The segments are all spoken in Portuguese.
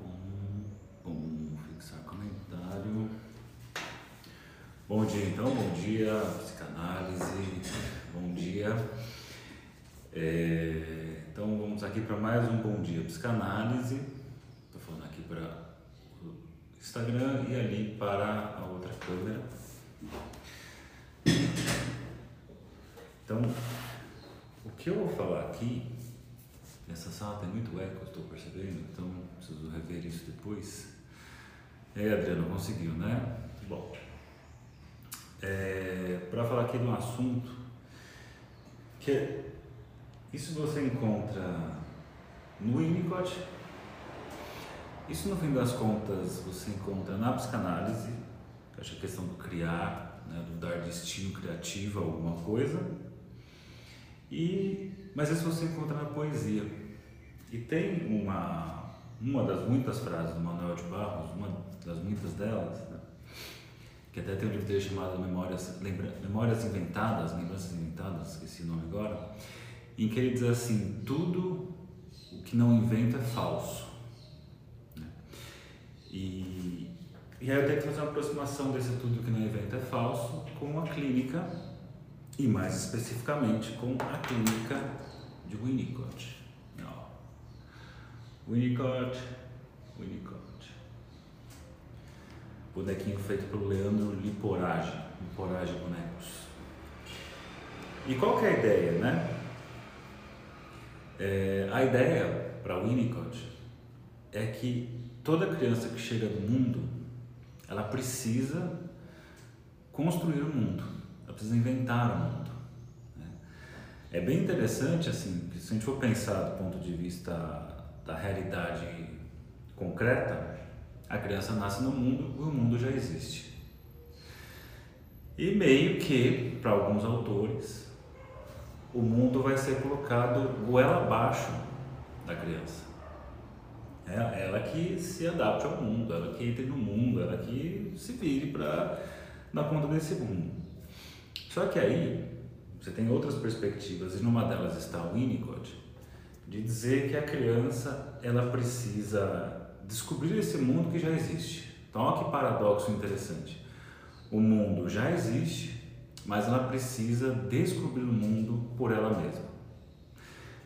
Bom, bom. Fixar comentário. Bom dia, então. Bom dia, psicanálise. Bom dia. É, então, vamos aqui para mais um Bom Dia Psicanálise. Estou falando aqui para o Instagram e ali para a outra câmera. Então, o que eu vou falar aqui nessa sala tem muito eco, estou percebendo, então preciso rever isso depois. É, Adriano, conseguiu, né? Bom, é, para falar aqui de um assunto que isso você encontra no Winnicott, isso no fim das contas você encontra na psicanálise, que acho a questão do criar, né, do dar destino criativo a alguma coisa, e, mas isso você encontra na poesia. E tem uma, uma das muitas frases do Manuel de Barros, uma das muitas delas, né, que até tem um livro dele chamado Memórias, Lembra, Memórias Inventadas, Lembranças Inventadas, esqueci o nome agora, em que ele diz assim: tudo o que não inventa é falso. Né? E, e aí eu tenho que fazer uma aproximação desse tudo que não inventa é falso com a clínica e mais especificamente com a clínica de Winnicott. Winnicott, Winnicott. Bonequinho feito pelo Leandro Liporage, Liporage Bonecos. E qual que é a ideia, né? É, a ideia para Winnicott é que toda criança que chega no mundo, ela precisa construir o mundo, ela precisa inventar o mundo. Né? É bem interessante, assim, que se a gente for pensar do ponto de vista da realidade concreta, a criança nasce no mundo e o mundo já existe. E meio que, para alguns autores, o mundo vai ser colocado goela abaixo da criança. É ela que se adapte ao mundo, ela que entre no mundo, ela que se vire para dar conta desse mundo. Só que aí você tem outras perspectivas e numa delas está o Winnicott de dizer que a criança ela precisa descobrir esse mundo que já existe. Então, olha que paradoxo interessante. O mundo já existe, mas ela precisa descobrir o mundo por ela mesma.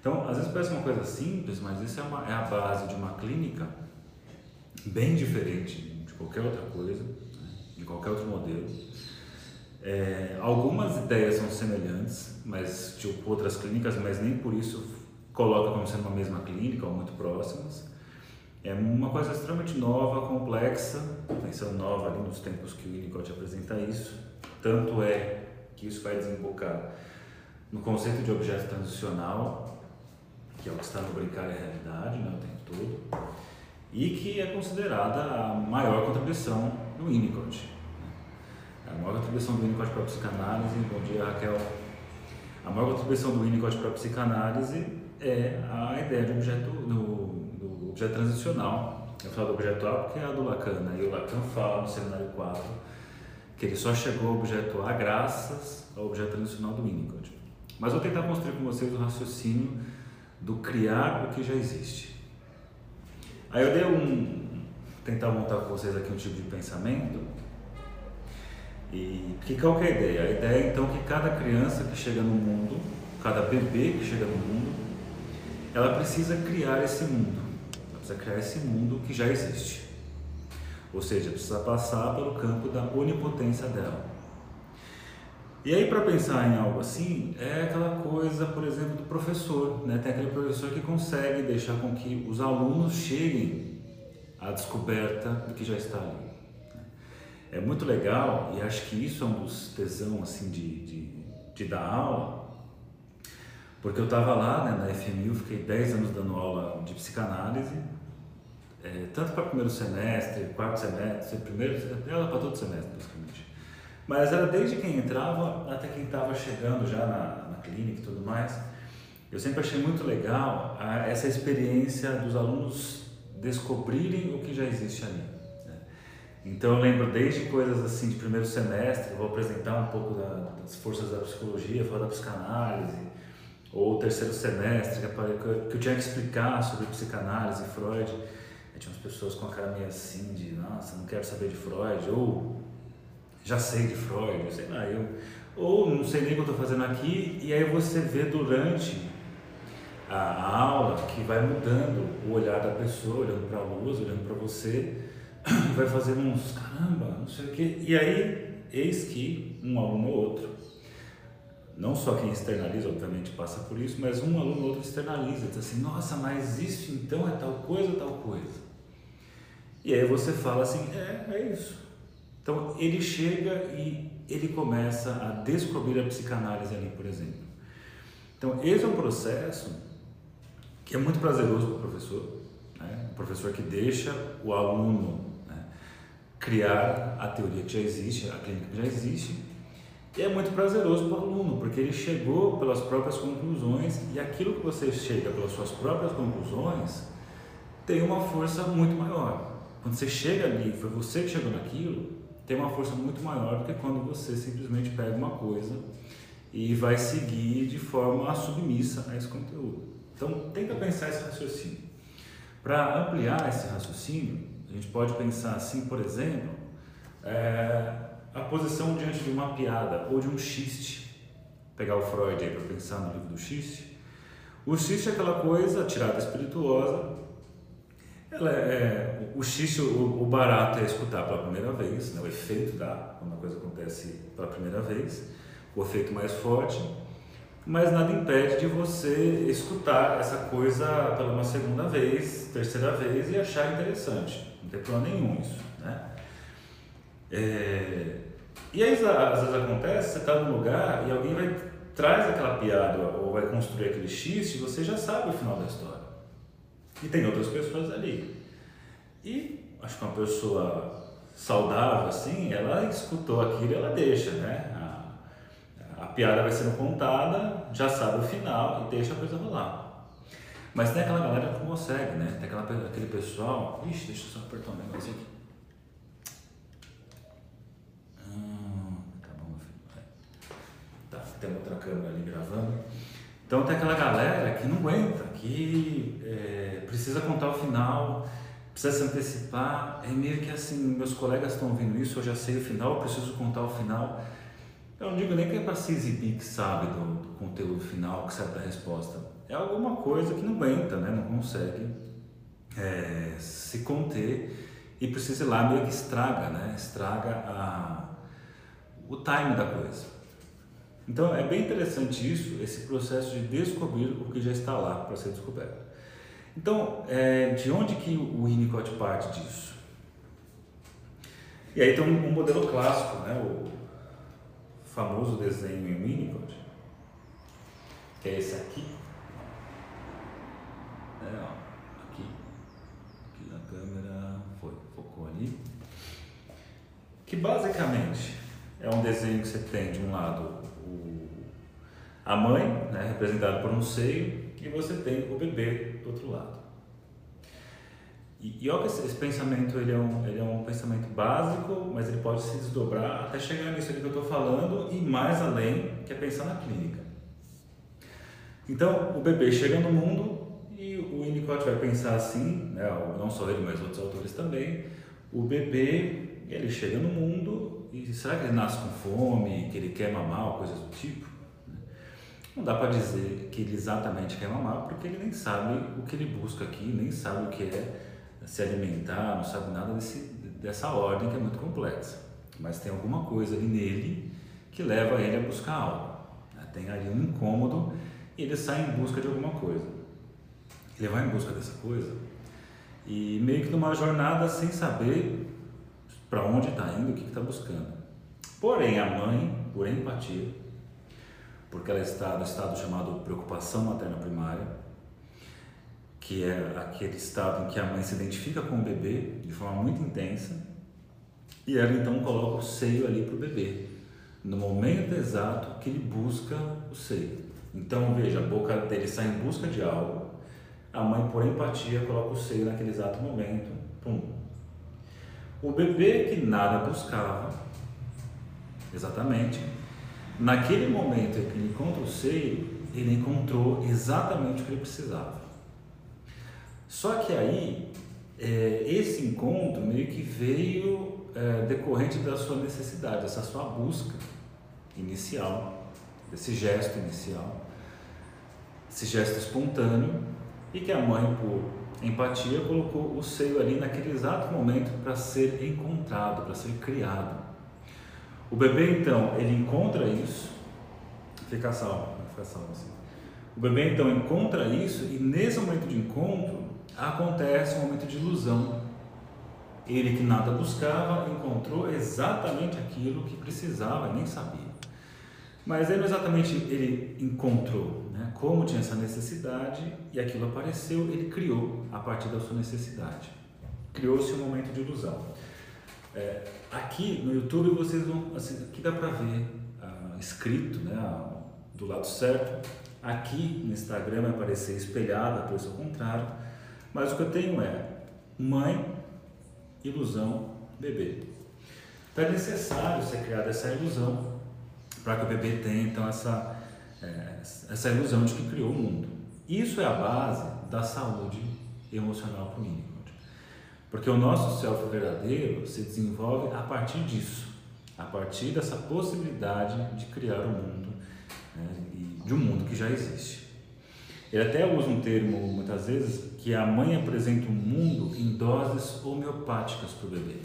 Então, às vezes parece uma coisa simples, mas isso é, uma, é a base de uma clínica bem diferente de qualquer outra coisa, né? de qualquer outro modelo. É, algumas ideias são semelhantes, mas tipo outras clínicas, mas nem por isso coloca como sendo uma mesma clínica ou muito próximas. É uma coisa extremamente nova, complexa, pensando nova ali nos tempos que o Winnicott apresenta isso. Tanto é que isso vai desembocar no conceito de objeto transicional, que é o que está no brincar e realidade né, o tempo todo, e que é considerada a maior contribuição do Winnicott. A maior contribuição do Winnicott para a psicanálise, bom dia Raquel, a maior contribuição do Winnicott para a psicanálise é a ideia de objeto, do, objeto transicional. Eu falo do objeto A porque é a do Lacan, né? e o Lacan fala no cenário 4 que ele só chegou ao objeto A graças ao objeto transicional do Winnicott. Mas vou tentar construir com vocês o raciocínio do criar o que já existe. Aí eu dei um. tentar montar com vocês aqui um tipo de pensamento. E que qual é a ideia? A ideia é então que cada criança que chega no mundo, cada bebê que chega no mundo, ela precisa criar esse mundo precisa criar esse mundo que já existe. Ou seja, precisa passar pelo campo da onipotência dela. E aí, para pensar em algo assim, é aquela coisa, por exemplo, do professor. Né? Tem aquele professor que consegue deixar com que os alunos cheguem à descoberta do que já está ali. É muito legal, e acho que isso é um dos tesão assim, de, de, de dar aula, porque eu estava lá né, na FMU, fiquei 10 anos dando aula de psicanálise, é, tanto para primeiro semestre, quarto semestre, primeiro, era para todo semestre, basicamente. Mas era desde quem entrava até quem estava chegando já na, na clínica e tudo mais. Eu sempre achei muito legal a, essa experiência dos alunos descobrirem o que já existe ali. Então eu lembro desde coisas assim de primeiro semestre, vou apresentar um pouco da, das forças da psicologia, falar da psicanálise, ou terceiro semestre, que eu tinha que explicar sobre psicanálise, Freud. Tinha umas pessoas com a cara meio assim de, nossa, não quero saber de Freud, ou já sei de Freud, sei lá, eu ou não sei nem o que eu estou fazendo aqui, e aí você vê durante a aula que vai mudando o olhar da pessoa, olhando para a luz, olhando para você, vai fazendo uns caramba, não sei o quê, e aí eis que um aluno ou outro, não só quem externaliza, obviamente passa por isso, mas um aluno ou outro externaliza, diz assim, nossa, mas isso então é tal coisa, tal coisa. E aí você fala assim, é, é isso. Então ele chega e ele começa a descobrir a psicanálise ali, por exemplo. Então esse é um processo que é muito prazeroso para o professor, né? o professor que deixa o aluno criar a teoria que já existe, a clínica que já existe, e é muito prazeroso para o aluno, porque ele chegou pelas próprias conclusões e aquilo que você chega pelas suas próprias conclusões tem uma força muito maior. Quando você chega ali, foi você que chegou naquilo, tem uma força muito maior do que quando você simplesmente pega uma coisa e vai seguir de forma submissa a esse conteúdo. Então, tenta pensar esse raciocínio. Para ampliar esse raciocínio, a gente pode pensar assim, por exemplo, é, a posição diante de uma piada ou de um xiste. Pegar o Freud aí para pensar no livro do xiste. O xiste é aquela coisa, tirada espirituosa, ela é, é, o xixi, o, o, barato é escutar pela primeira vez, né? o efeito da quando a coisa acontece pela primeira vez, o efeito mais forte, mas nada impede de você escutar essa coisa pela uma segunda vez, terceira vez e achar interessante. Tem problema nenhum isso, né? É, e aí às vezes acontece, você está num lugar e alguém vai traz aquela piada ou vai construir aquele xiste você já sabe o final da história. E tem outras pessoas ali. E acho que uma pessoa saudável, assim, ela escutou aquilo e ela deixa, né? A, a piada vai sendo contada, já sabe o final e deixa a coisa rolar. Mas tem aquela galera que consegue, né? Tem aquela, aquele pessoal. Ixi, deixa eu só apertar um negócio aqui. Hum, tá bom, meu filho. Tá, tem outra câmera ali gravando. Então tem aquela galera que não aguenta, que é, precisa contar o final, precisa se antecipar. É meio que assim, meus colegas estão ouvindo isso, eu já sei o final, preciso contar o final. Eu não digo nem que é para se exibir que sabe do, do, conteúdo final, que sabe da resposta. É alguma coisa que não aguenta, né? não consegue é, se conter e precisa ir lá meio que estraga, né? estraga a, o time da coisa. Então é bem interessante isso, esse processo de descobrir o que já está lá para ser descoberto. Então, é, de onde que o Winnicott parte disso? E aí tem um, um, modelo clássico, né? o famoso desenho em Winnicott, que é esse aqui. É, ó, aqui, aqui na câmera, foi, focou ali. Que basicamente é um desenho que você tem de um lado a mãe, né, representada por um seio, e você tem o bebê do outro lado. E, e que esse, esse, pensamento ele é, um, ele é um pensamento básico, mas ele pode se desdobrar até chegar nisso que eu estou falando e mais além, que é pensar na clínica. Então, o bebê chega no mundo e o Winnicott vai pensar assim, né, não só ele, mas outros autores também, o bebê, ele chega no mundo e será que ele nasce com fome, que ele quer mamar, coisas do tipo? Não dá para dizer que ele exatamente quer mamar, porque ele nem sabe o que ele busca aqui, nem sabe o que é se alimentar, não sabe nada desse, dessa ordem que é muito complexa. Mas tem alguma coisa ali nele que leva ele a buscar algo. Tem ali um incômodo e ele sai em busca de alguma coisa. Ele vai em busca dessa coisa e meio que numa jornada sem saber para onde está indo, o que está buscando. Porém, a mãe, por empatia, porque ela está no estado chamado preocupação materna primária, que é aquele estado em que a mãe se identifica com o bebê de forma muito intensa e ela então coloca o seio ali para o bebê, no momento exato que ele busca o seio. Então veja, a boca dele sai em busca de algo, a mãe por empatia coloca o seio naquele exato momento, pum. O bebê que nada buscava, exatamente, Naquele momento em que ele encontra o seio, ele encontrou exatamente o que ele precisava. Só que aí é, esse encontro meio que veio é, decorrente da sua necessidade, dessa sua busca inicial, desse gesto inicial, esse gesto espontâneo, e que a mãe, por empatia, colocou o seio ali naquele exato momento para ser encontrado, para ser criado. O bebê então, ele encontra isso, fica salvo, fica salvo assim. O bebê então encontra isso e nesse momento de encontro acontece um momento de ilusão. Ele que nada buscava encontrou exatamente aquilo que precisava nem sabia. Mas ele exatamente ele encontrou, né? como tinha essa necessidade e aquilo apareceu, ele criou a partir da sua necessidade. Criou-se um momento de ilusão. É, aqui no YouTube vocês vão, assim, aqui dá para ver ah, escrito, né, do lado certo. Aqui no Instagram vai aparecer espelhado, a ao contrário. Mas o que eu tenho é mãe, ilusão, bebê. Então é necessário ser criada essa ilusão para que o bebê tenha então essa, é, essa ilusão de que criou o mundo. Isso é a base da saúde emocional para o. Porque o nosso self verdadeiro se desenvolve a partir disso, a partir dessa possibilidade de criar o um mundo, né, de um mundo que já existe. Ele até usa um termo, muitas vezes, que a mãe apresenta o um mundo em doses homeopáticas para o bebê.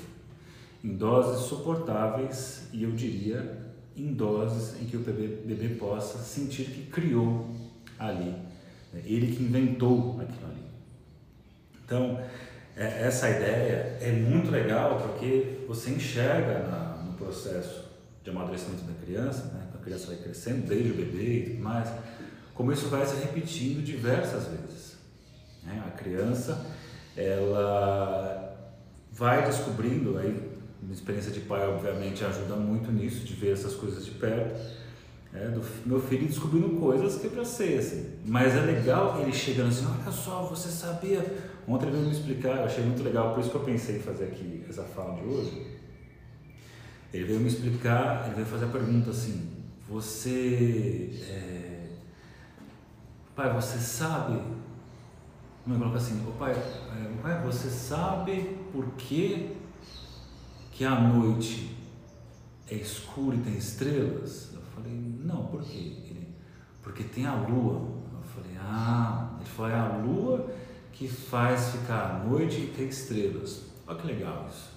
Em doses suportáveis e eu diria em doses em que o bebê, possa sentir que criou ali, né? ele que inventou aquilo ali. Então, é, essa ideia é muito legal porque você enxerga na, no processo de amadurecimento da criança, né? a criança vai crescendo desde o bebê e tudo mais, como isso vai se repetindo diversas vezes. Né? A criança, ela vai descobrindo, aí, uma experiência de pai obviamente ajuda muito nisso, de ver essas coisas de perto, é, do meu filho descobrindo coisas que para ser assim. Mas é legal ele chegando assim, olha só, você sabia? Ontem ele veio me explicar, eu achei muito legal, por isso que eu pensei em fazer aqui essa fala de hoje. Ele veio me explicar, ele veio fazer a pergunta assim, você é, Pai, você sabe? Como eu coloco assim, o pai, é, pai, você sabe por que, que a noite é escura e tem estrelas? Eu falei, não, por quê? Ele, porque tem a lua. Eu falei, ah, ele falou, é a lua que faz ficar a noite e ter estrelas. Olha que legal isso.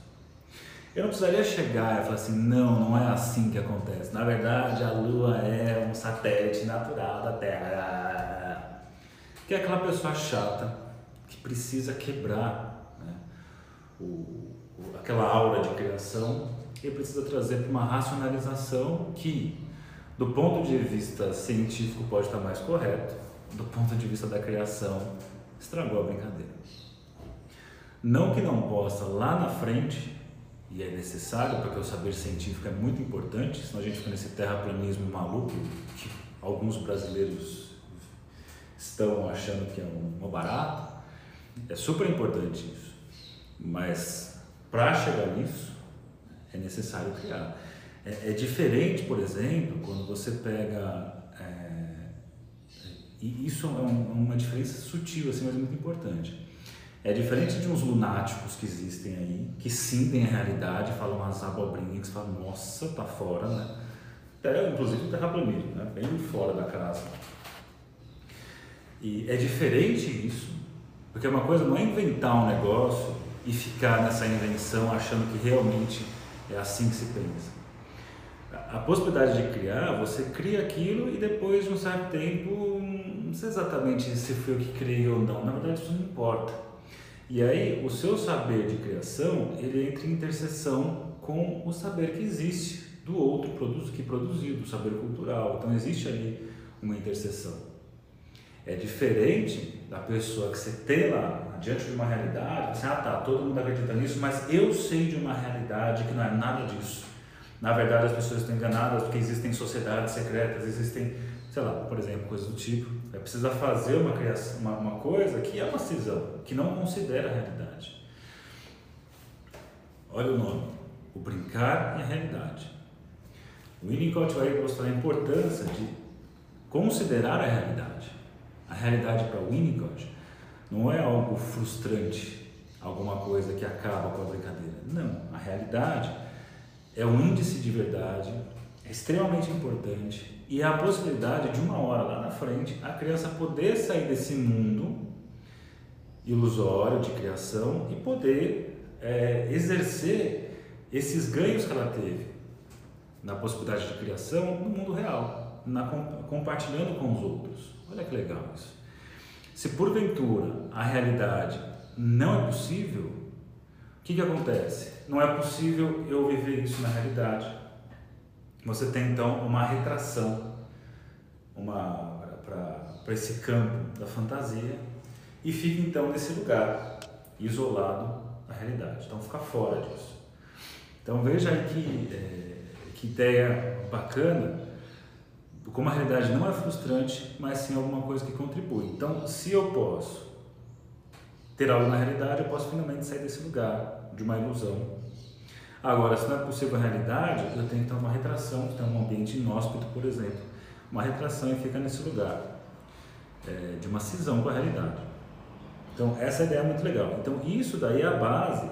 Eu não precisaria chegar e falar assim, não, não é assim que acontece. Na verdade, a Lua é um satélite natural da Terra que é aquela pessoa chata que precisa quebrar né, o, o, aquela aura de criação e precisa trazer para uma racionalização que, do ponto de vista científico, pode estar mais correto, do ponto de vista da criação, estragou a brincadeira. Não que não possa lá na frente, e é necessário porque o saber científico é muito importante, senão a gente fica nesse terraplanismo maluco que alguns brasileiros estão achando que é um barato. É super importante isso. Mas para chegar nisso, é necessário criar. É, é, diferente, por exemplo, quando você pega. É, e isso é um, uma diferença sutil, assim, mas muito importante. É diferente de uns lunáticos que existem aí, que sentem a realidade, falam umas abobrinhas, que falam, nossa, tá fora, né? Até, inclusive o terraplanismo, né? Bem fora da casa. E é diferente isso, porque uma coisa não é inventar um negócio e ficar nessa invenção achando que realmente é assim que se pensa. A possibilidade de criar, você cria aquilo e depois de um certo tempo, não sei exatamente se foi o que criei ou não, na verdade isso não importa. E aí o seu saber de criação, ele entra em interseção com o saber que existe do outro que produziu, do saber cultural. Então existe ali uma interseção. É diferente da pessoa que você tem lá diante de uma realidade, você, ah tá, todo mundo acredita nisso, mas eu sei de uma realidade que não é nada disso. Na verdade, as pessoas estão enganadas porque existem sociedades secretas, existem, sei lá, por exemplo, coisas do tipo. É precisa fazer uma, criação, uma, uma coisa que é uma cisão, que não considera a realidade. Olha o nome: o brincar e a realidade. O Winnicott vai mostrar a importância de considerar a realidade. A realidade para Winnicott não é algo frustrante, alguma coisa que acaba com a brincadeira. Não, a realidade é um índice de verdade, é extremamente importante e é a possibilidade de uma hora lá na frente a criança poder sair desse mundo ilusório de criação e poder é, exercer esses ganhos que ela teve na possibilidade de criação no mundo real, na, compartilhando com os outros. Olha que legal isso. Se porventura a realidade não é possível, o que, que acontece? Não é possível eu viver isso na realidade. Você tem então uma retração uma para esse campo da fantasia e fica então nesse lugar isolado da realidade. Então fica fora disso. Então veja aí que, é, que ideia bacana como a realidade não é frustrante, mas sim alguma coisa que contribui. Então, se eu posso ter algo na realidade, eu posso finalmente sair desse lugar de uma ilusão. Agora, se não é possível a realidade, eu tenho que ter uma retração, ter um ambiente inóspito, por exemplo, uma retração e fica nesse lugar é, de uma cisão com a realidade. Então, essa ideia é muito legal. Então, isso daí é a base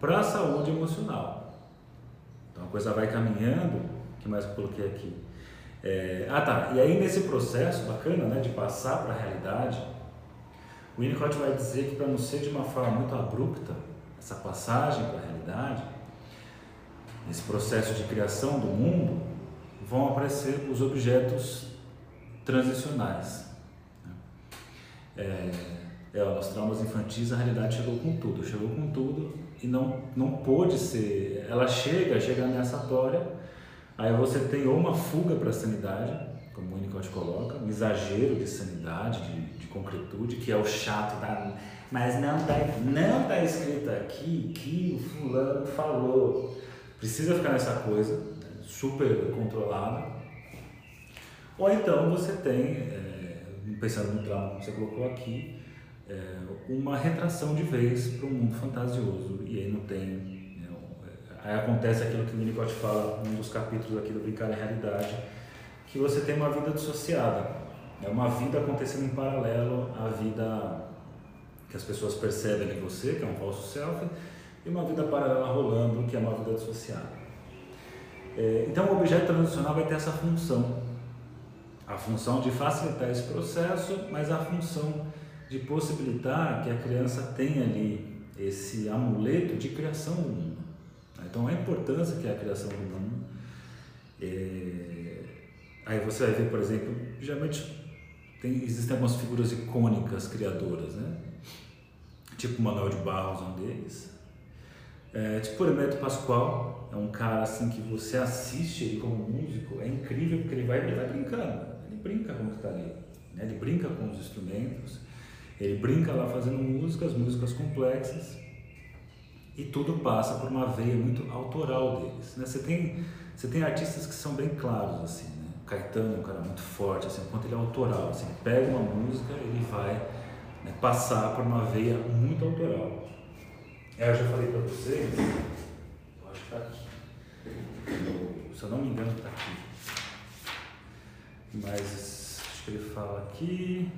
para a saúde emocional. Então, a coisa vai caminhando. Que mais eu coloquei aqui? É, ah, tá. E aí, nesse processo bacana né, de passar para a realidade, o Winnicott vai dizer que para não ser de uma forma muito abrupta, essa passagem para a realidade, esse processo de criação do mundo, vão aparecer os objetos transicionais. Né. É, é, nos traumas infantis a realidade chegou com tudo, chegou com tudo e não, não pôde ser. Ela chega, chega ameaçatória, aí você tem ou uma fuga para a sanidade, como o Winnicott coloca, um exagero de sanidade, de, de concretude, que é o chato da. Mas não está não tá escrito aqui que o fulano falou. Precisa ficar nessa coisa, né, super controlada. Ou então você tem, é, pensando no trauma que você colocou aqui, é, uma retração de vez para um mundo fantasioso e aí não tem aí acontece aquilo que o Winnicott fala num dos capítulos aqui do Brincar em Realidade que você tem uma vida dissociada. É uma vida acontecendo em paralelo à vida que as pessoas percebem em você que é um falso self e uma vida paralela rolando que é uma vida dissociada. É, então o objeto transicional vai ter essa função. A função de facilitar esse processo mas a função de possibilitar que a criança tenha ali esse amuleto de criação do mundo. Então, a importância que é a criação mundo. É... Aí você vai ver, por exemplo, geralmente tem, existem algumas figuras icônicas criadoras, né? Tipo Manuel de Barros, um deles. É, tipo o Hermeto Pascoal, é um cara assim que você assiste ele como músico, é incrível porque ele vai, ele vai brincando, ele brinca com o que está ali, né? ele brinca com os instrumentos, ele brinca lá fazendo músicas, músicas complexas, e tudo passa por uma veia muito autoral deles. Né? Você, tem, você tem artistas que são bem claros, assim, né? Caetano é um cara muito forte, assim, enquanto ele é autoral, assim, pega uma música, ele vai né, passar por uma veia muito autoral. É, eu já falei para vocês, eu acho que está aqui. Se eu não me engano, está aqui. Mas acho que ele fala aqui.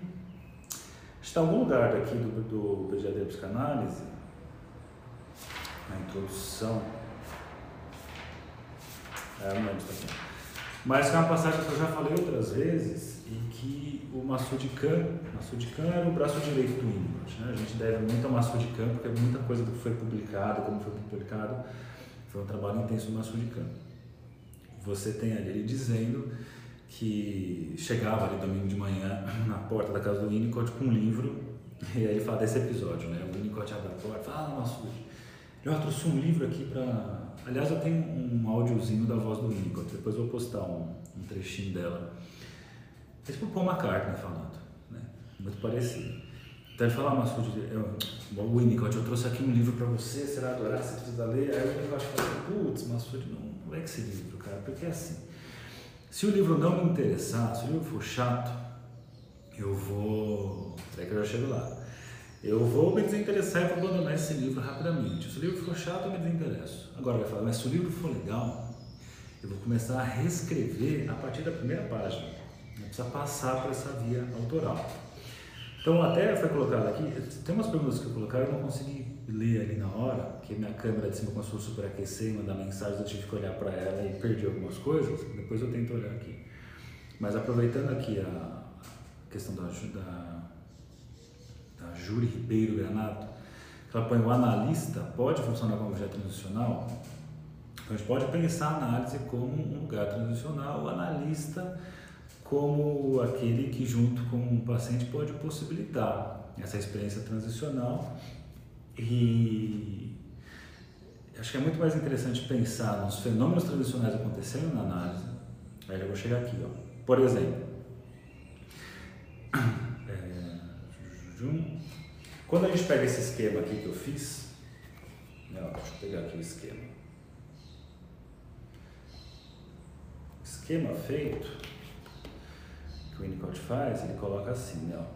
Está algum lugar daqui do, do Pediatria Psicanálise, na introdução, é, não lembro aqui. Mas é uma passagem que eu já falei outras vezes e que o Massoud Khan, era o braço direito do Winnicott. Né? A gente deve muito ao Massoud porque muita coisa que foi publicada, como foi publicado, foi um trabalho intenso do Massoud. Você tem ali ele dizendo que chegava ali domingo de manhã na porta da casa do Winnicott com um livro, e aí ele fala desse episódio, né? O Winnicott abre a porta e fala, ah, eu trouxe um livro aqui para... Aliás, eu tenho um áudiozinho da voz do Winnicott, depois eu vou postar um, um trechinho dela. É tipo o Paul McCartney falando, né? Muito parecido. Então ele fala, ah, eu, o Winnicott, eu trouxe aqui um livro para você, você vai adorar, você precisa ler. Aí o Winnicott fala, putz, Massoud, não, não é que esse livro, cara, porque é assim se o livro não me interessar, se o livro for chato, eu vou. Até que eu já chego lá. Eu vou me desinteressar e vou abandonar esse livro rapidamente. Se o livro for chato, eu me desinteresso. Agora vai falar, mas se o livro for legal, eu vou começar a reescrever a partir da primeira página. Não precisa passar por essa via autoral. Então, até foi colocado aqui, tem umas perguntas que eu coloquei, eu não consegui ler ali na hora, porque minha câmera de cima começou a superaquecer e mandar mensagens, eu tive que olhar para ela e perdi algumas coisas, depois eu tento olhar aqui. Mas aproveitando aqui a questão da, da Júri Ribeiro Granato, ela põe o analista pode funcionar como objeto transicional? Então a gente pode pensar a análise como um lugar transicional, o analista como aquele que junto com o paciente pode possibilitar essa experiência transicional e acho que é muito mais interessante pensar nos fenômenos transicionais acontecendo na análise. Aí eu vou chegar aqui, ó. Por exemplo, é, quando a gente pega esse esquema aqui que eu fiz, não, deixa eu pegar aqui o esquema. Esquema feito que o Winnicott faz, ele coloca assim, né?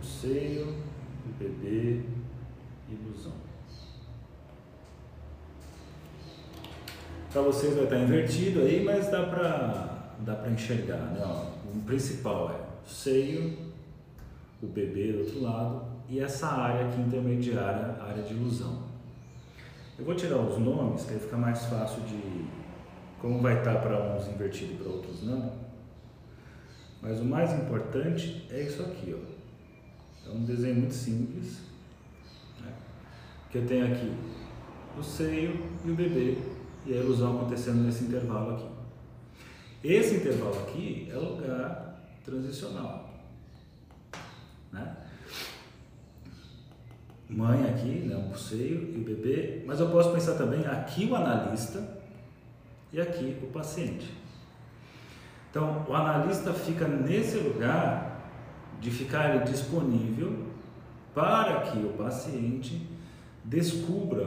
O seio, o bebê, ilusão. Para vocês vai estar invertido aí, mas dá para dá enxergar, né? Ó, o principal é o seio, o bebê do outro lado e essa área aqui intermediária, a área de ilusão. Eu vou tirar os nomes, que aí fica mais fácil de. Como vai estar para uns invertido e para outros não. Mas o mais importante é isso aqui, ó. É um desenho muito simples. Né? Que eu tenho aqui o seio e o bebê e a ilusão acontecendo nesse intervalo aqui. Esse intervalo aqui é lugar transicional. Né? mãe aqui, né, o seio e o bebê, mas eu posso pensar também aqui o analista e aqui o paciente. Então, o analista fica nesse lugar de ficar disponível para que o paciente descubra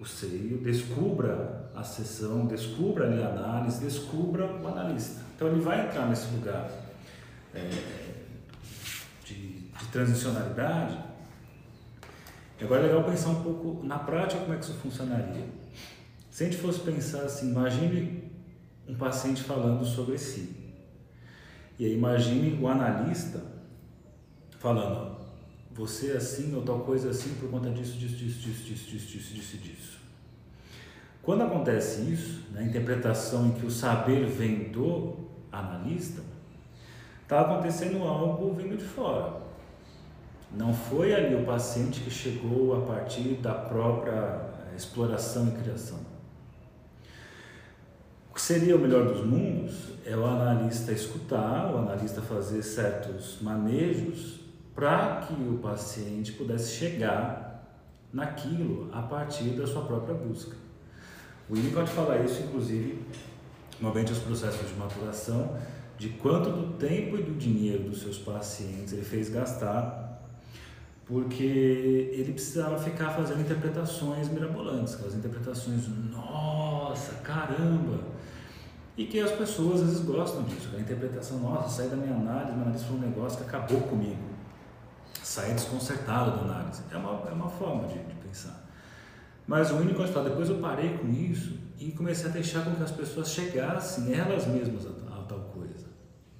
o seio, descubra a sessão, descubra ali a análise, descubra o analista. Então ele vai entrar nesse lugar é, de, de transicionalidade. E agora é legal pensar um pouco na prática como é que isso funcionaria. Se a gente fosse pensar assim, imagine um paciente falando sobre si. E aí imagine o analista falando, você é assim ou tal coisa assim por conta disso, disso, disso, disso, disso, disso, disso. disso. Quando acontece isso, na interpretação em que o saber vem do analista, está acontecendo algo vindo de fora. Não foi ali o paciente que chegou a partir da própria eh, exploração e criação. O que seria o melhor dos mundos é o analista escutar, o analista fazer certos manejos para que o paciente pudesse chegar naquilo a partir da sua própria busca. O Winnicott fala isso, inclusive, movente os processos de maturação, de quanto do tempo e do dinheiro dos seus pacientes ele fez gastar porque ele precisava ficar fazendo interpretações mirabolantes, aquelas interpretações, nossa, caramba! E que as pessoas às vezes gostam disso, a interpretação, nossa, saí da minha análise, minha análise foi um negócio que acabou comigo. Saí desconcertado da análise. É uma, é uma forma de, de pensar. Mas o único fala, depois eu parei com isso e comecei a deixar com que as pessoas chegassem elas mesmas a, a tal coisa.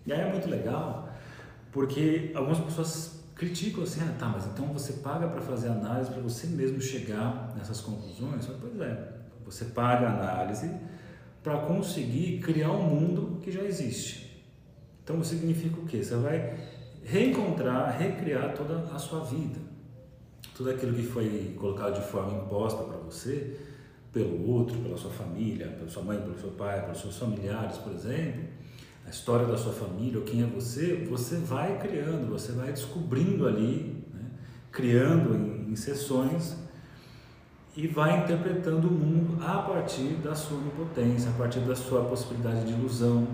E aí é muito legal, porque algumas pessoas criticam assim, ah, tá, mas então você paga para fazer análise para você mesmo chegar nessas conclusões? Pois é, você paga a análise para conseguir criar um mundo que já existe. Então significa o quê? Você vai reencontrar, recriar toda a sua vida. Tudo aquilo que foi colocado de forma imposta para você, pelo outro, pela sua família, pela sua mãe, pelo seu pai, pelos seus familiares, por exemplo, a história da sua família ou quem é você, você vai criando, você vai descobrindo ali, né? criando em, em sessões e vai interpretando o mundo a partir da sua onipotência, a partir da sua possibilidade de ilusão.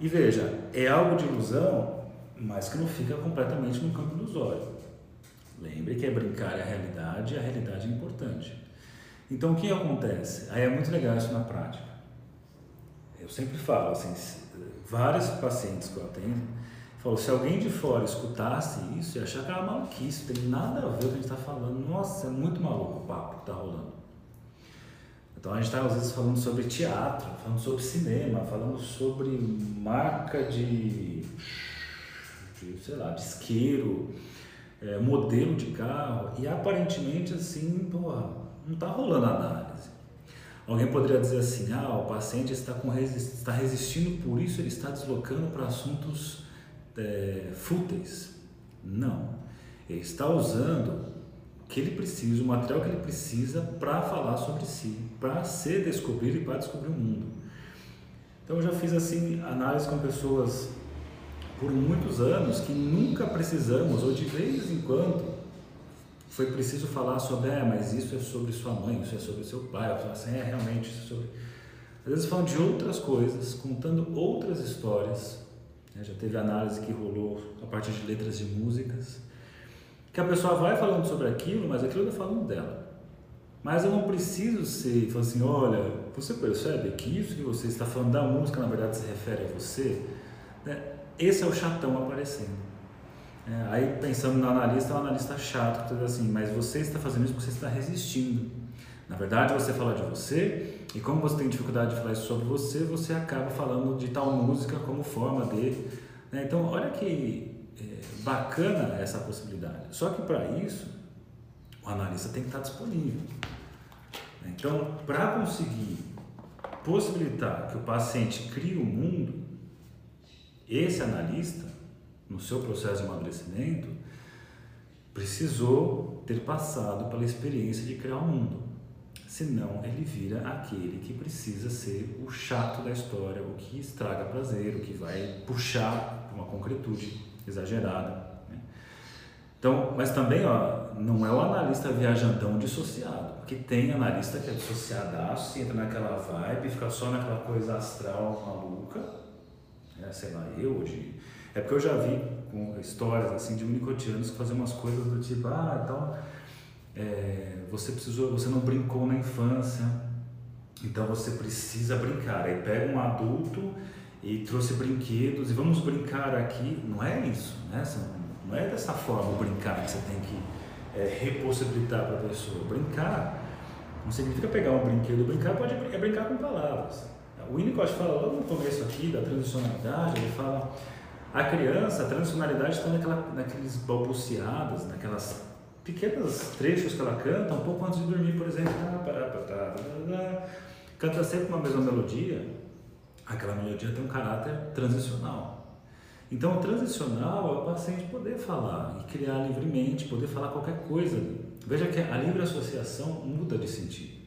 E veja, é algo de ilusão, mas que não fica completamente no campo ilusório. Lembre que é brincar é a realidade e a realidade é importante. Então o que acontece? Aí é muito legal isso na prática. Eu sempre falo assim, vários pacientes que eu atendo, falou, se alguém de fora escutasse isso, ia achar que era maluquice, tem nada a ver com o que a gente está falando. Nossa, é muito maluco o papo que está rolando. Então a gente está às vezes falando sobre teatro, falando sobre cinema, falando sobre marca de, de sei lá, de isqueiro, é, modelo de carro e aparentemente assim, porra, não está rolando análise. Alguém poderia dizer assim, ah, o paciente está, com resist, está resistindo, por isso ele está deslocando para assuntos é, fúteis. Não, ele está usando o que ele precisa, o material que ele precisa para falar sobre si, para se descobrir e para descobrir o mundo. Então eu já fiz assim análise com pessoas por muitos anos que nunca precisamos, ou de vez em quando, foi preciso falar sobre, é, mas isso é sobre sua mãe, isso é sobre seu pai. Eu assim, é, realmente, isso é sobre. Às vezes falam de outras coisas, contando outras histórias. Né? Já teve análise que rolou a partir de letras de músicas. Que a pessoa vai falando sobre aquilo, mas aquilo está falando dela. Mas eu não preciso ser, falar assim, olha, você percebe que isso que você está falando da música, na verdade, se refere a você? Né? Esse é o chatão aparecendo. É, aí pensando no analista, é um analista chato, diz assim, mas você está fazendo isso porque você está resistindo. Na verdade, você fala de você, e como você tem dificuldade de falar isso sobre você, você acaba falando de tal música como forma de. Né? Então, olha que é, bacana essa possibilidade. Só que para isso, o analista tem que estar disponível. Então, para conseguir possibilitar que o paciente crie o um mundo, esse analista, no seu processo de amadurecimento, precisou ter passado pela experiência de criar o um mundo. Senão, ele vira aquele que precisa ser o chato da história, o que estraga prazer, o que vai puxar uma concretude exagerada. Né? Então, mas também, ó, não é o analista viajandão dissociado, porque tem analista que é dissociadaço, entra naquela vibe, fica só naquela coisa astral maluca, né, sei lá, eu hoje. É porque eu já vi com histórias assim de unicotianos que faziam umas coisas do tipo, ah, então é, você precisou, você não brincou na infância, então você precisa brincar. Aí pega um adulto e trouxe brinquedos e vamos brincar aqui. Não é isso, né? Não é dessa forma brincar que você tem que é, repossibilitar para a pessoa. Brincar não significa pegar um brinquedo. Brincar pode é brincar com palavras. O Winnicott fala logo no começo aqui da transicionalidade, ele fala a criança, a transicionalidade está naquela, naqueles balbuciados, naquelas pequenos trechos que ela canta, um pouco antes de dormir, por exemplo. Canta sempre uma mesma melodia, aquela melodia tem um caráter transicional. Então, o transicional é o paciente poder falar e criar livremente, poder falar qualquer coisa. Veja que a livre associação muda de sentido.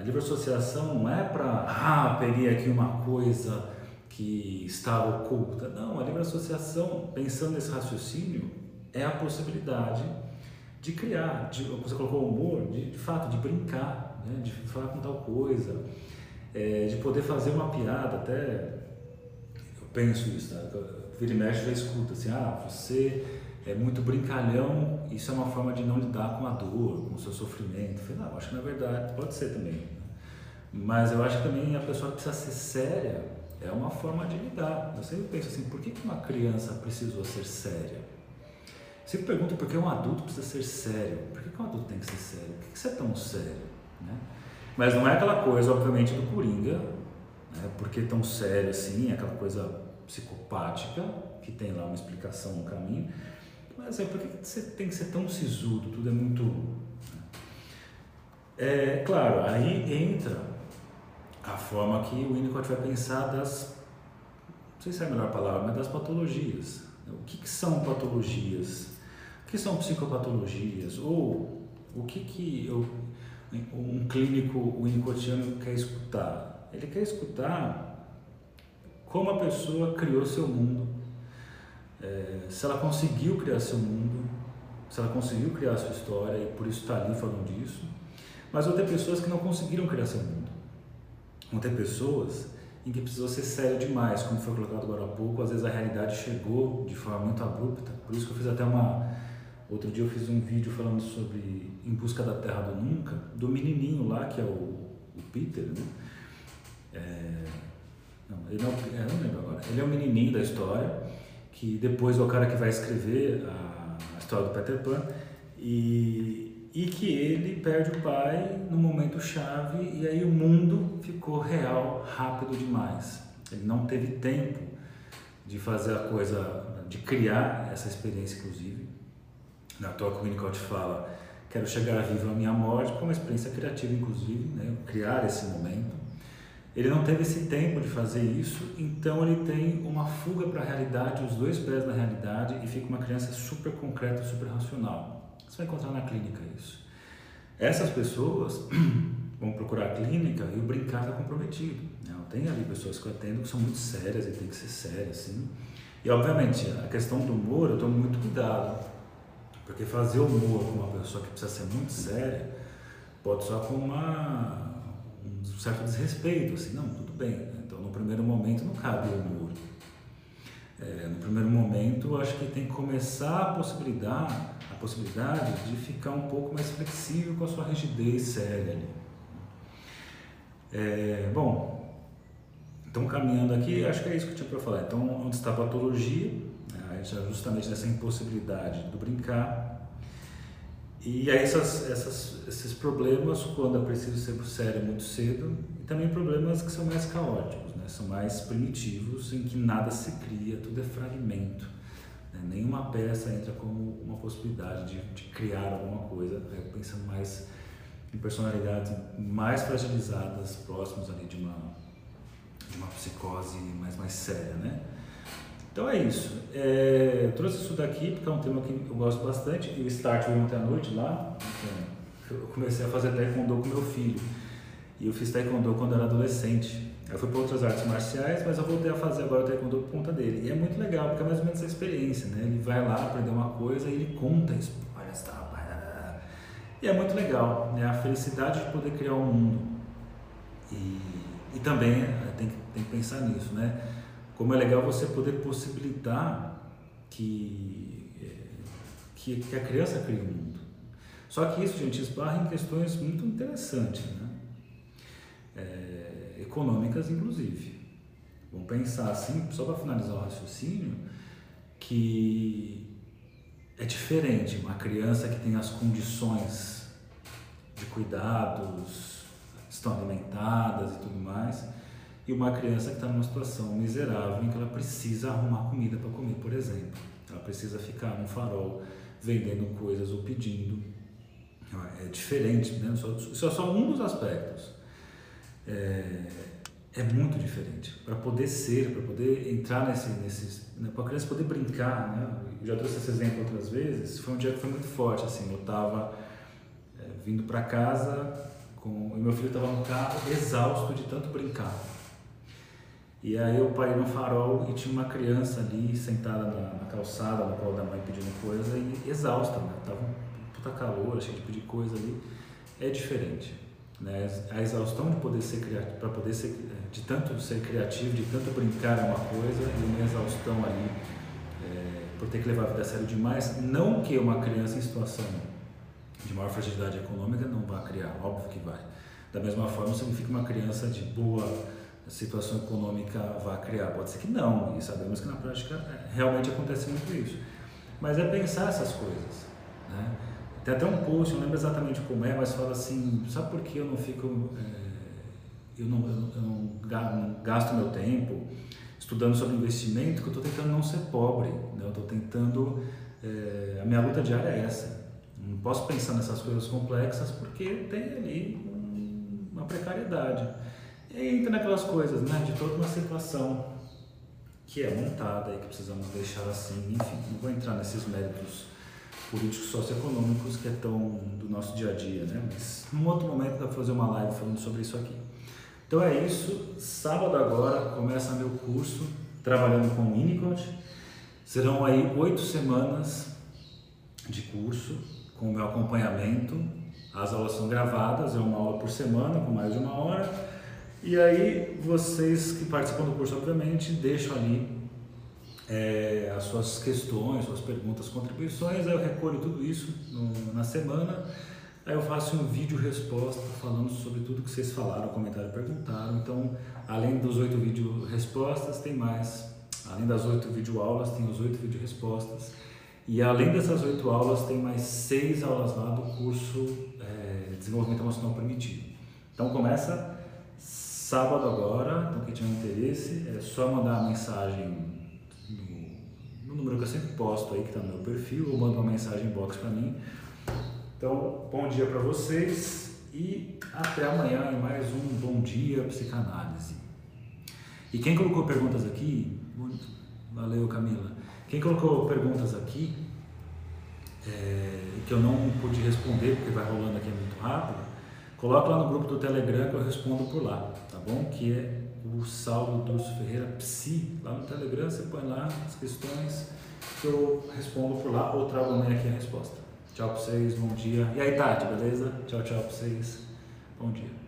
A livre associação não é para, ah, peguei aqui uma coisa que estava oculta. Não, a livre associação, pensando nesse raciocínio, é a possibilidade de criar, de, você colocou humor, de, de fato, de brincar, né? de falar com tal coisa, é, de poder fazer uma piada, até eu penso isso, tá? vira e mexe já escuta assim, ah, você é muito brincalhão, isso é uma forma de não lidar com a dor, com o seu sofrimento. Eu falei, não, acho que na verdade pode ser também. Né? Mas eu acho que também a pessoa precisa ser séria, é uma forma de lidar. Eu sempre penso assim, por que uma criança precisou ser séria? Eu sempre pergunto por que um adulto precisa ser sério. Por que um adulto tem que ser sério? Por que você é tão sério? Né? Mas não é aquela coisa, obviamente, do Coringa, né? porque tão sério assim, aquela coisa psicopática, que tem lá uma explicação no caminho é, por que você tem que ser tão sisudo? Tudo é muito. Né? É claro, aí entra a forma que o Winnicott vai pensar das. Não sei se é a melhor palavra, mas das patologias. O que, que são patologias? O que são psicopatologias? Ou o que, que eu, um clínico winnicottiano quer escutar? Ele quer escutar como a pessoa criou seu mundo é, se ela conseguiu criar seu mundo, se ela conseguiu criar sua história e por isso está ali falando disso. Mas vão ter pessoas que não conseguiram criar seu mundo. Vão ter pessoas em que precisou ser sério demais, como foi colocado agora há pouco. Às vezes a realidade chegou de forma muito abrupta. Por isso que eu fiz até uma. Outro dia eu fiz um vídeo falando sobre Em Busca da Terra do Nunca, do menininho lá, que é o, o Peter, né? É, não, ele não, é, não lembro agora. Ele é o menininho da história que depois é o cara que vai escrever a, a história do Peter Pan e e que ele perde o pai no momento chave e aí o mundo ficou real rápido demais. Ele não teve tempo de fazer a coisa, de criar essa experiência, inclusive. Na toa que o Winnicott fala, quero chegar vivo à minha morte, com uma experiência criativa, inclusive, né? criar esse momento. Ele não teve esse tempo de fazer isso, então ele tem uma fuga para a realidade, os dois pés na realidade, e fica uma criança super concreta, super racional. Você vai encontrar na clínica isso. Essas pessoas vão procurar a clínica e o brincar está comprometido. Né? Tem ali pessoas que eu atendo que são muito sérias e tem que ser sérias, assim. E obviamente, a questão do humor eu tomo muito cuidado, porque fazer humor com uma pessoa que precisa ser muito séria pode soar com uma um certo desrespeito, assim, não, tudo bem. Né? Então, no primeiro momento, não cabe o humor. É, no primeiro momento, acho que tem que começar a possibilidade, a possibilidade de ficar um pouco mais flexível com a sua rigidez séria ali. É, bom, então caminhando aqui, acho que é isso que eu tinha para falar. Então, onde está a patologia, né, justamente nessa impossibilidade do brincar, e aí essas, essas, esses problemas, quando é preciso ser sério muito cedo, e também problemas que são mais caóticos, né? são mais primitivos, em que nada se cria, tudo é fragmento. Né? Nenhuma peça entra como uma possibilidade de, de criar alguma coisa, né? pensando mais em personalidades mais fragilizadas, próximos ali de uma, de uma psicose mais, mais séria, né? Então é isso. É, eu trouxe isso daqui porque é um tema que eu gosto bastante. E o Start foi ontem à noite lá. Então, eu comecei a fazer taekwondo com meu filho. E eu fiz taekwondo quando era adolescente. Eu fui para outras artes marciais, mas eu voltei a fazer agora taekwondo por conta dele. E é muito legal, porque é mais ou menos essa experiência, né? Ele vai lá aprender uma coisa e ele conta isso. Olha só. E é muito legal, né? A felicidade de poder criar um mundo. E, e também é, tem, tem que pensar nisso, né? Como é legal você poder possibilitar que, é, que, que a criança crie um mundo. Só que isso, gente, esbarra em questões muito interessantes, né? É, econômicas, inclusive. Vamos pensar assim, só para finalizar o raciocínio, que é diferente uma criança que tem as condições de cuidados, estão alimentadas e tudo mais, e uma criança que está numa situação miserável em que ela precisa arrumar comida para comer, por exemplo. Ela precisa ficar num farol vendendo coisas ou pedindo. É diferente, né? Isso é só um dos aspectos. É, é muito diferente. Para poder ser, para poder entrar nesse, nesses, né? para a criança poder brincar, né? Eu já trouxe esse exemplo outras vezes. Foi um dia que foi muito forte, assim. Eu estava é, vindo para casa com, e meu filho estava no carro exausto de tanto brincar. E aí eu parei no farol e tinha uma criança ali sentada na, na calçada, no colo da mãe pedindo coisa e exausta, né? Tava um puta calor, cheio de pedir coisa ali. É diferente, né? A exaustão de poder ser criativo, para poder ser, de tanto ser criativo, de tanto brincar é uma coisa e uma exaustão ali é, por ter que levar a vida a sério demais. Não que uma criança em situação de maior fragilidade econômica não vá criar, óbvio que vai. Da mesma forma, significa uma criança de boa situação econômica vá criar. Pode ser que não, e sabemos que na prática é, realmente acontece muito isso. Mas é pensar essas coisas. Né? Tem até um post, não lembro exatamente como é, mas fala assim: sabe por que eu não fico. É, eu, não, eu não gasto meu tempo estudando sobre investimento? Que eu estou tentando não ser pobre. Né? Eu estou tentando. É, a minha luta diária é essa. Não posso pensar nessas coisas complexas porque tem ali um, uma precariedade. E entra naquelas coisas, né, de toda uma situação que é montada e que precisamos deixar assim, enfim, não vou entrar nesses méritos políticos socioeconômicos que é tão do nosso dia a dia, né, mas num outro momento dá para fazer uma live falando sobre isso aqui. Então é isso, sábado agora começa meu curso trabalhando com o Winnicott, serão aí oito semanas de curso com o meu acompanhamento, as aulas são gravadas, é uma aula por semana com mais de uma hora, e aí vocês que participam do curso, obviamente, deixam ali é, as suas questões, suas perguntas, contribuições, aí eu recolho tudo isso no, na semana, aí eu faço um vídeo resposta falando sobre tudo que vocês falaram, comentaram, perguntaram. Então, além dos oito vídeo respostas, tem mais. Além das oito vídeo aulas, tem os oito vídeo respostas. E além dessas oito aulas, tem mais seis aulas lá do curso é, Desenvolvimento Emocional Primitivo. Então começa sábado agora, então quem tiver interesse é só mandar a mensagem no, no número que eu sempre posto aí, que está no meu perfil, ou manda uma mensagem box para mim. Então, bom dia para vocês e até amanhã em mais um Bom Dia Psicanálise. E quem colocou perguntas aqui, valeu Camila, quem colocou perguntas aqui é, que eu não pude responder porque vai rolando aqui muito rápido, coloca lá no grupo do Telegram que eu respondo por lá, bom? Que é o Saulo Durso Ferreira Psi, lá no Telegram você põe lá as questões que eu respondo por lá ou trago amanhã aqui a resposta. Tchau pra vocês, bom dia. E aí, Tati, beleza? Tchau, tchau pra vocês. Bom dia.